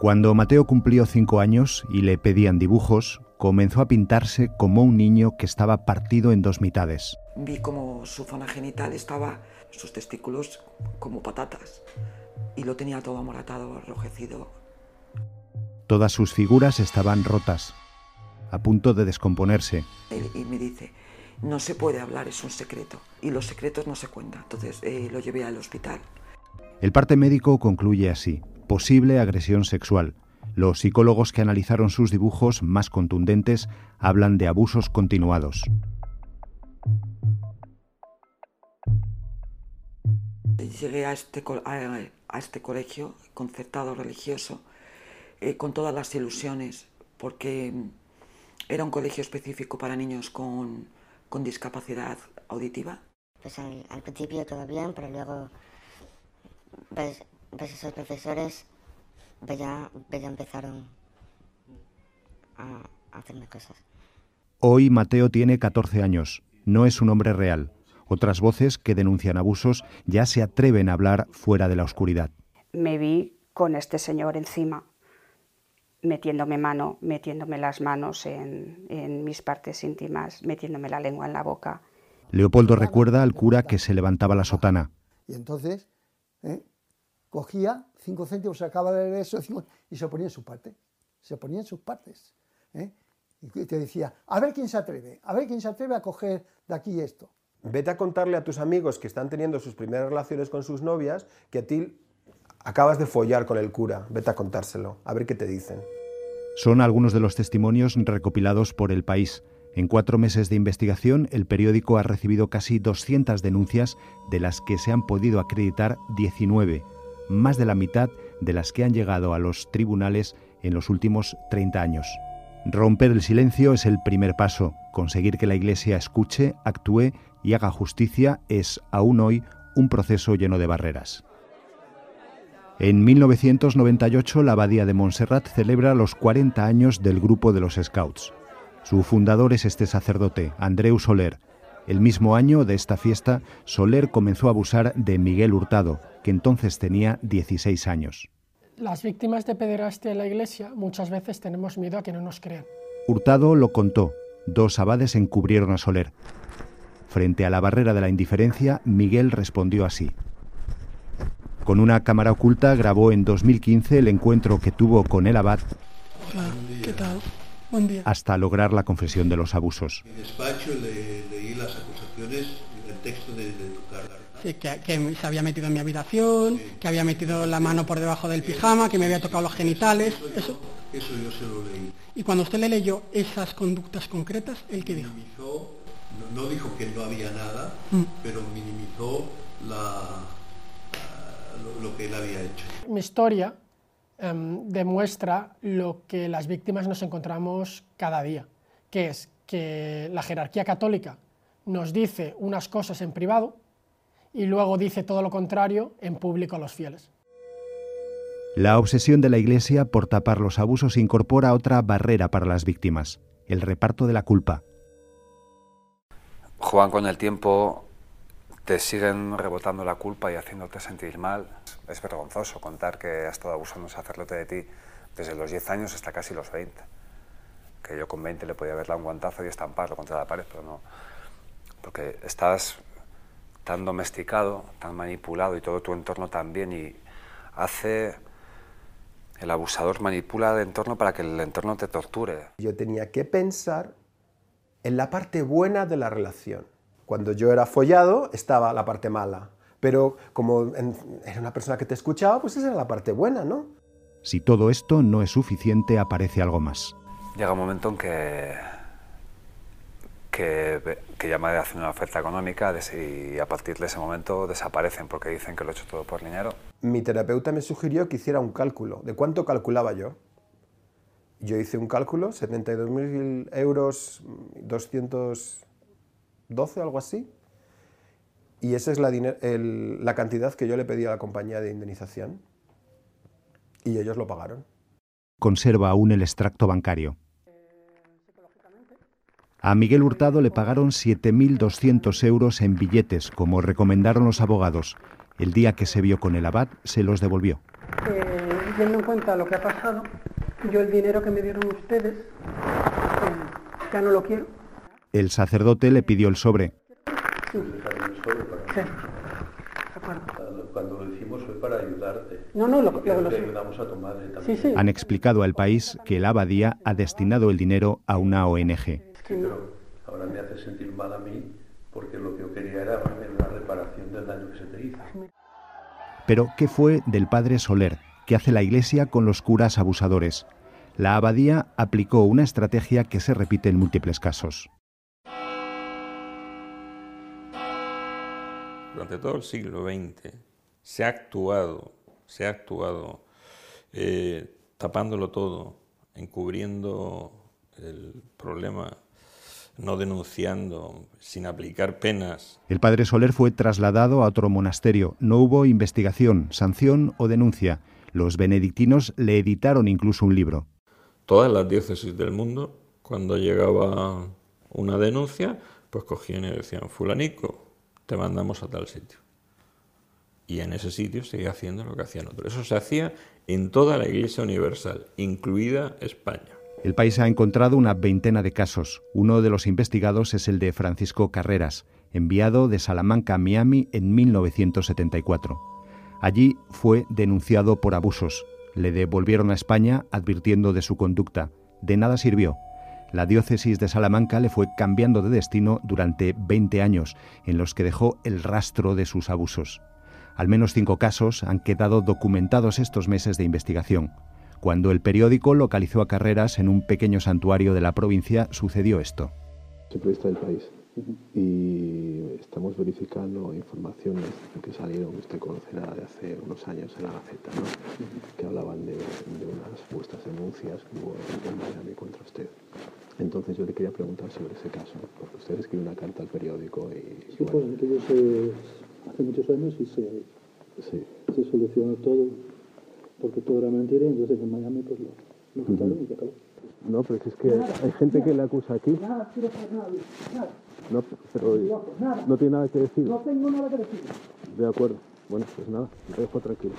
Cuando Mateo cumplió cinco años y le pedían dibujos, comenzó a pintarse como un niño que estaba partido en dos mitades. Vi como su zona genital estaba, sus testículos como patatas, y lo tenía todo amoratado, arrojecido. Todas sus figuras estaban rotas, a punto de descomponerse. Y me dice, no se puede hablar, es un secreto, y los secretos no se cuentan. Entonces eh, lo llevé al hospital. El parte médico concluye así posible agresión sexual. Los psicólogos que analizaron sus dibujos más contundentes hablan de abusos continuados. Llegué a este, a, este colegio concertado religioso eh, con todas las ilusiones, porque era un colegio específico para niños con, con discapacidad auditiva. Pues al, al, principio todo bien, pero luego ves, pues esos profesores pues ya, pues ya empezaron a, hacerme cosas. Hoy Mateo tiene 14 años. No es un hombre real. Otras voces que denuncian abusos ya se atreven a hablar fuera de la oscuridad. Me vi con este señor encima, metiéndome mano, metiéndome las manos en, en mis partes íntimas, metiéndome la lengua en la boca. Leopoldo recuerda al cura que se levantaba la sotana. Y entonces ¿eh? Cogía cinco céntimos, sacaba de eso y se ponía en su parte. Se ponía en sus partes. ¿eh? Y te decía, a ver quién se atreve, a ver quién se atreve a coger de aquí esto. Vete a contarle a tus amigos que están teniendo sus primeras relaciones con sus novias que a ti acabas de follar con el cura. Vete a contárselo, a ver qué te dicen. Son algunos de los testimonios recopilados por El País. En cuatro meses de investigación, el periódico ha recibido casi 200 denuncias, de las que se han podido acreditar 19 más de la mitad de las que han llegado a los tribunales en los últimos 30 años. Romper el silencio es el primer paso. Conseguir que la Iglesia escuche, actúe y haga justicia es aún hoy un proceso lleno de barreras. En 1998 la Abadía de Montserrat celebra los 40 años del grupo de los Scouts. Su fundador es este sacerdote, Andreu Soler. El mismo año de esta fiesta, Soler comenzó a abusar de Miguel Hurtado, que entonces tenía 16 años. Las víctimas de pederastia en la iglesia muchas veces tenemos miedo a que no nos crean. Hurtado lo contó. Dos abades encubrieron a Soler. Frente a la barrera de la indiferencia, Miguel respondió así. Con una cámara oculta grabó en 2015 el encuentro que tuvo con el abad Hola, ¿qué tal? Buen día. hasta lograr la confesión de los abusos. En despacho le, leí las acusaciones Sí, que, que, se había metido en mi habitación, que había metido la mano por debajo del pijama, que me había tocado los genitales. Eso, eso yo se lo leí. Y cuando usted le leyó esas conductas concretas, ¿el qué dijo? Minimizó, no, no, dijo que no había nada, mm. pero minimizó la, lo, lo, que él había hecho. Mi historia eh, demuestra lo que las víctimas nos encontramos cada día, que es que la jerarquía católica nos dice unas cosas en privado, y luego dice todo lo contrario en público a los fieles. La obsesión de la Iglesia por tapar los abusos incorpora otra barrera para las víctimas, el reparto de la culpa. Juan, con el tiempo te siguen rebotando la culpa y haciéndote sentir mal. Es vergonzoso contar que has estado abusando un sacerdote de ti desde los 10 años hasta casi los 20. Que yo con 20 le podía haberle un guantazo y estamparlo contra la pared, pero no. Porque estás tan domesticado, tan manipulado y todo tu entorno también y hace el abusador manipula el entorno para que el entorno te torture. Yo tenía que pensar en la parte buena de la relación. Cuando yo era follado estaba la parte mala, pero como era una persona que te escuchaba, pues esa era la parte buena, ¿no? Si todo esto no es suficiente, aparece algo más. Llega un momento en que que, que llama de hacer una oferta económica y a partir de ese momento desaparecen porque dicen que lo he hecho todo por dinero. Mi terapeuta me sugirió que hiciera un cálculo de cuánto calculaba yo. Yo hice un cálculo, 72.000 euros, 212 algo así, y esa es la, el, la cantidad que yo le pedí a la compañía de indemnización, y ellos lo pagaron. Conserva aún el extracto bancario. A Miguel Hurtado le pagaron 7.200 euros en billetes, como recomendaron los abogados. El día que se vio con el abad, se los devolvió. Eh, teniendo en cuenta lo que ha pasado, yo el dinero que me dieron ustedes eh, ya no lo quiero. El sacerdote le pidió el sobre. Sí. Sí. Cuando lo hicimos fue para ayudarte. No, no, lo, lo, Te lo, ayudamos a tomar eh, Sí, también. sí. Han explicado al país que la abadía ha destinado el dinero a una ONG. Pero ahora me hace sentir mal a mí porque lo que yo quería era la reparación del daño que se te hizo. Pero, ¿qué fue del padre Soler? ¿Qué hace la Iglesia con los curas abusadores? La abadía aplicó una estrategia que se repite en múltiples casos. Durante todo el siglo XX se ha actuado, se ha actuado eh, tapándolo todo, encubriendo el problema, no denunciando, sin aplicar penas. El padre Soler fue trasladado a otro monasterio. No hubo investigación, sanción o denuncia. Los benedictinos le editaron incluso un libro. Todas las diócesis del mundo, cuando llegaba una denuncia, pues cogían y decían, fulanico, te mandamos a tal sitio. Y en ese sitio seguía haciendo lo que hacían otros. Eso se hacía en toda la Iglesia Universal, incluida España. El país ha encontrado una veintena de casos. Uno de los investigados es el de Francisco Carreras, enviado de Salamanca a Miami en 1974. Allí fue denunciado por abusos. Le devolvieron a España advirtiendo de su conducta. De nada sirvió. La diócesis de Salamanca le fue cambiando de destino durante 20 años, en los que dejó el rastro de sus abusos. Al menos cinco casos han quedado documentados estos meses de investigación. Cuando el periódico localizó a Carreras en un pequeño santuario de la provincia, sucedió esto. Soy periodista del país y estamos verificando informaciones que salieron, usted conocerá de hace unos años en la Gaceta, ¿no? que hablaban de, de unas supuestas denuncias que hubo en Miami contra usted. Entonces yo le quería preguntar sobre ese caso, porque usted escribió una carta al periódico y... Sí, pues que yo sé, hace muchos años y se, Sí. se solucionó todo, porque todo era mentira y entonces en Miami pues lo, lo quitaron y se acabó. No, pero es que hay gente que le acusa aquí. Nada, quiero saber nada, nada. No, pero nada. no tiene nada que decir. No tengo nada que decir. De acuerdo. Bueno, pues nada, me dejo tranquilo.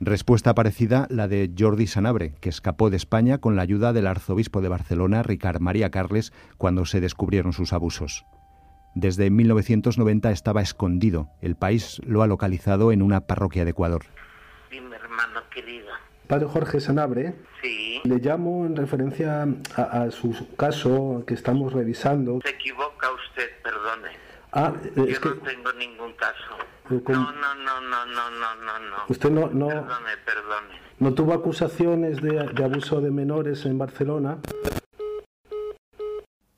Respuesta parecida la de Jordi Sanabre, que escapó de España con la ayuda del arzobispo de Barcelona, Ricard María Carles, cuando se descubrieron sus abusos. Desde 1990 estaba escondido. El país lo ha localizado en una parroquia de Ecuador. Dime, hermano querido. Padre Jorge Sanabre, Sí. le llamo en referencia a, a su caso que estamos revisando. Se equivoca usted, perdone. Ah, eh, Yo es que no tengo ningún caso. eh, con- No, no, no, no, no, no, no, no. usted no, no, Perdone, perdone. no tuvo acusaciones de, de abuso de menores en Barcelona.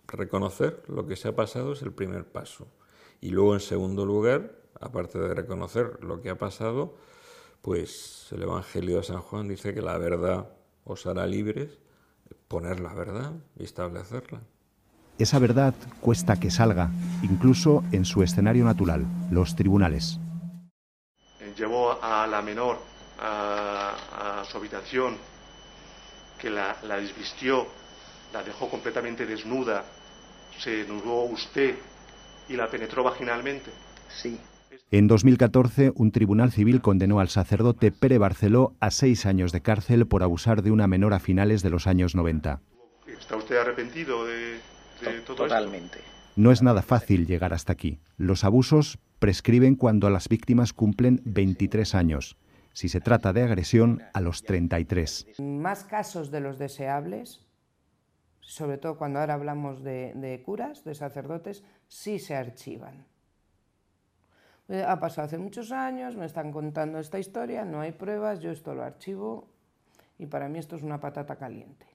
Reconocer lo que se ha pasado es el primer paso. Y luego, en segundo lugar, aparte de reconocer lo que ha pasado, pues el Evangelio de San Juan dice que la verdad os hará libres, poner la verdad y establecerla. Esa verdad cuesta que salga, incluso en su escenario natural, los tribunales. llevó a la menor a, a su habitación, que la, la desvistió, la dejó completamente desnuda, se desnudó usted y la penetró vaginalmente. Sí. En 2014, un tribunal civil condenó al sacerdote Pere Barceló a seis años de cárcel por abusar de una menor a finales de los años 90. ¿Está usted arrepentido de, de todo Totalmente. No es nada fácil llegar hasta aquí. Los abusos prescriben cuando las víctimas cumplen 23 años. Si se trata de agresión, a los 33. Más casos de los deseables, sobre todo cuando ahora hablamos de, de curas, de sacerdotes, sí se archivan. Eh, Ha pasado hace muchos años, me están contando esta historia, no hay pruebas, yo esto lo archivo y para mí esto es una patata caliente.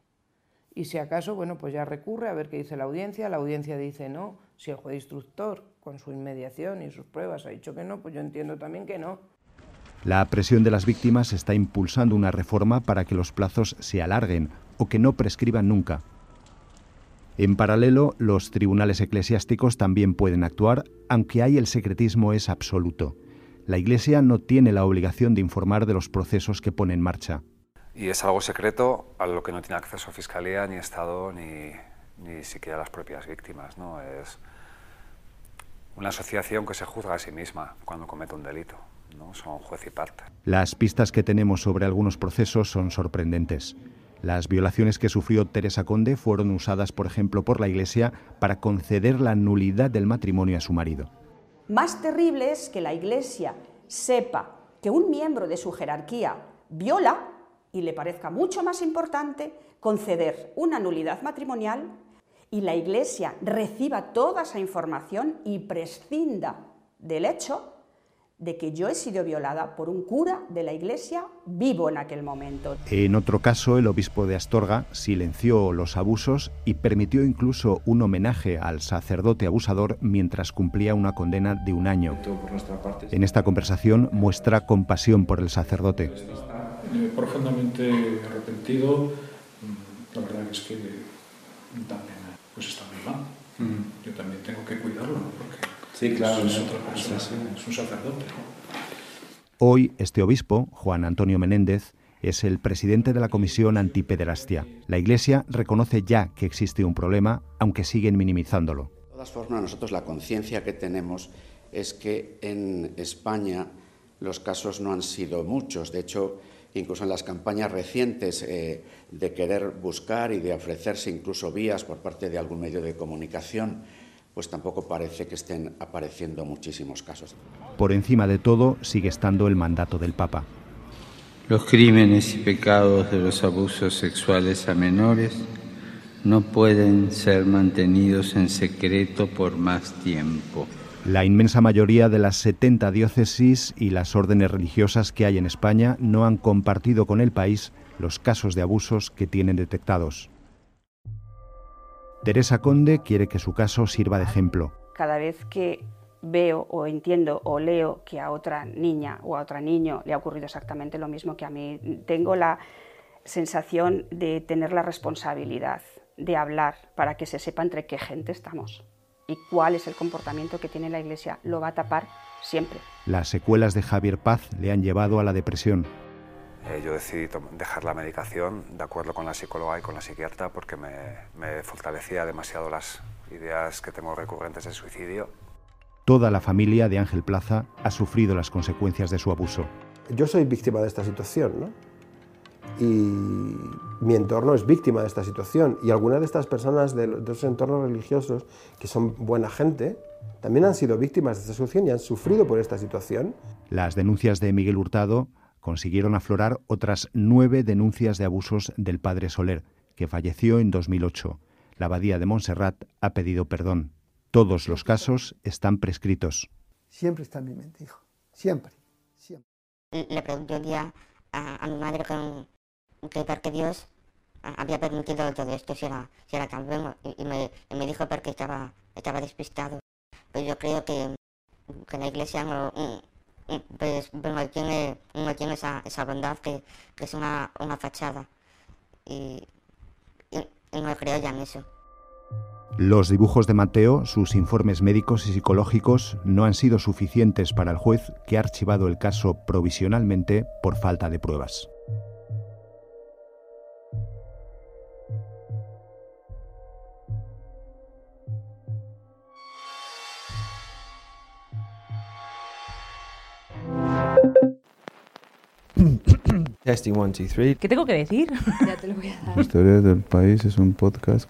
Y si acaso, bueno, pues ya recurre a ver qué dice la audiencia, la audiencia dice no, si el juez instructor con su inmediación y sus pruebas ha dicho que no, pues yo entiendo también que no. La presión de las víctimas está impulsando una reforma para que los plazos se alarguen o que no prescriban nunca. En paralelo, los tribunales eclesiásticos también pueden actuar, aunque ahí el secretismo es absoluto. La Iglesia no tiene la obligación de informar de los procesos que pone en marcha. Y es algo secreto a lo que no tiene acceso Fiscalía, ni Estado, ni, ni siquiera las propias víctimas. ¿no? Es una asociación que se juzga a sí misma cuando comete un delito. ¿no? son juez y parte. Las pistas que tenemos sobre algunos procesos son sorprendentes. Las violaciones que sufrió Teresa Conde fueron usadas, por ejemplo, por la Iglesia para conceder la nulidad del matrimonio a su marido. Más terrible es que la Iglesia sepa que un miembro de su jerarquía viola y le parezca mucho más importante conceder una nulidad matrimonial y la Iglesia reciba toda esa información y prescinda del hecho de que yo he sido violada por un cura de la iglesia vivo en aquel momento. En otro caso, el obispo de Astorga silenció los abusos y permitió incluso un homenaje al sacerdote abusador mientras cumplía una condena de un año. En esta conversación muestra compasión por el sacerdote. Profundamente arrepentido, la verdad es que también pues está muy mal. Yo también tengo que porque Sí, claro, es, otra persona, es un sacerdote. Hoy, este obispo, Juan Antonio Menéndez, es el presidente de la Comisión Antipederastia. La Iglesia reconoce ya que existe un problema, aunque siguen minimizándolo. De todas formas, nosotros la conciencia que tenemos es que en España los casos no han sido muchos. De hecho, incluso en las campañas recientes eh, de querer buscar y de ofrecerse incluso vías por parte de algún medio de comunicación pues tampoco parece que estén apareciendo muchísimos casos. Por encima de todo sigue estando el mandato del Papa. Los crímenes y pecados de los abusos sexuales a menores no pueden ser mantenidos en secreto por más tiempo. La inmensa mayoría de las 70 diócesis y las órdenes religiosas que hay en España no han compartido con el país los casos de abusos que tienen detectados. Teresa Conde quiere que su caso sirva de ejemplo. Cada vez que veo o entiendo o leo que a otra niña o a otro niño le ha ocurrido exactamente lo mismo que a mí, tengo la sensación de tener la responsabilidad de hablar para que se sepa entre qué gente estamos y cuál es el comportamiento que tiene la Iglesia. Lo va a tapar siempre. Las secuelas de Javier Paz le han llevado a la depresión. Eh, yo decidí dejar la medicación de acuerdo con la psicóloga y con la psiquiatra porque me, me fortalecía demasiado las ideas que tengo recurrentes de suicidio. Toda la familia de Ángel Plaza ha sufrido las consecuencias de su abuso. Yo soy víctima de esta situación, ¿no? Y mi entorno es víctima de esta situación. Y algunas de estas personas de los entornos religiosos, que son buena gente, también han sido víctimas de esta situación y han sufrido por esta situación. Las denuncias de Miguel Hurtado consiguieron aflorar otras nueve denuncias de abusos del padre Soler, que falleció en 2008. La abadía de Montserrat ha pedido perdón. Todos los casos están prescritos. Siempre está en mi mente, hijo. Siempre. siempre. Le pregunté un día a, a mi madre con, que por qué Dios había permitido todo esto, si era, si era tan bueno, y, y, me, y, me, dijo porque estaba, estaba despistado. Pero yo creo que, que la iglesia no, pues bueno, tiene, uno tiene esa, esa bondad que, es una, una fachada y, y, y, no creo ya en eso. Los dibujos de Mateo, sus informes médicos y psicológicos no han sido suficientes para el juez que ha archivado el caso provisionalmente por falta de pruebas. Testing 1, 2, 3. ¿Qué tengo que decir? ya te lo voy a dar. Historia del País es un podcast.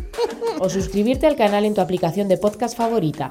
o suscribirte al canal en tu aplicación de podcast favorita.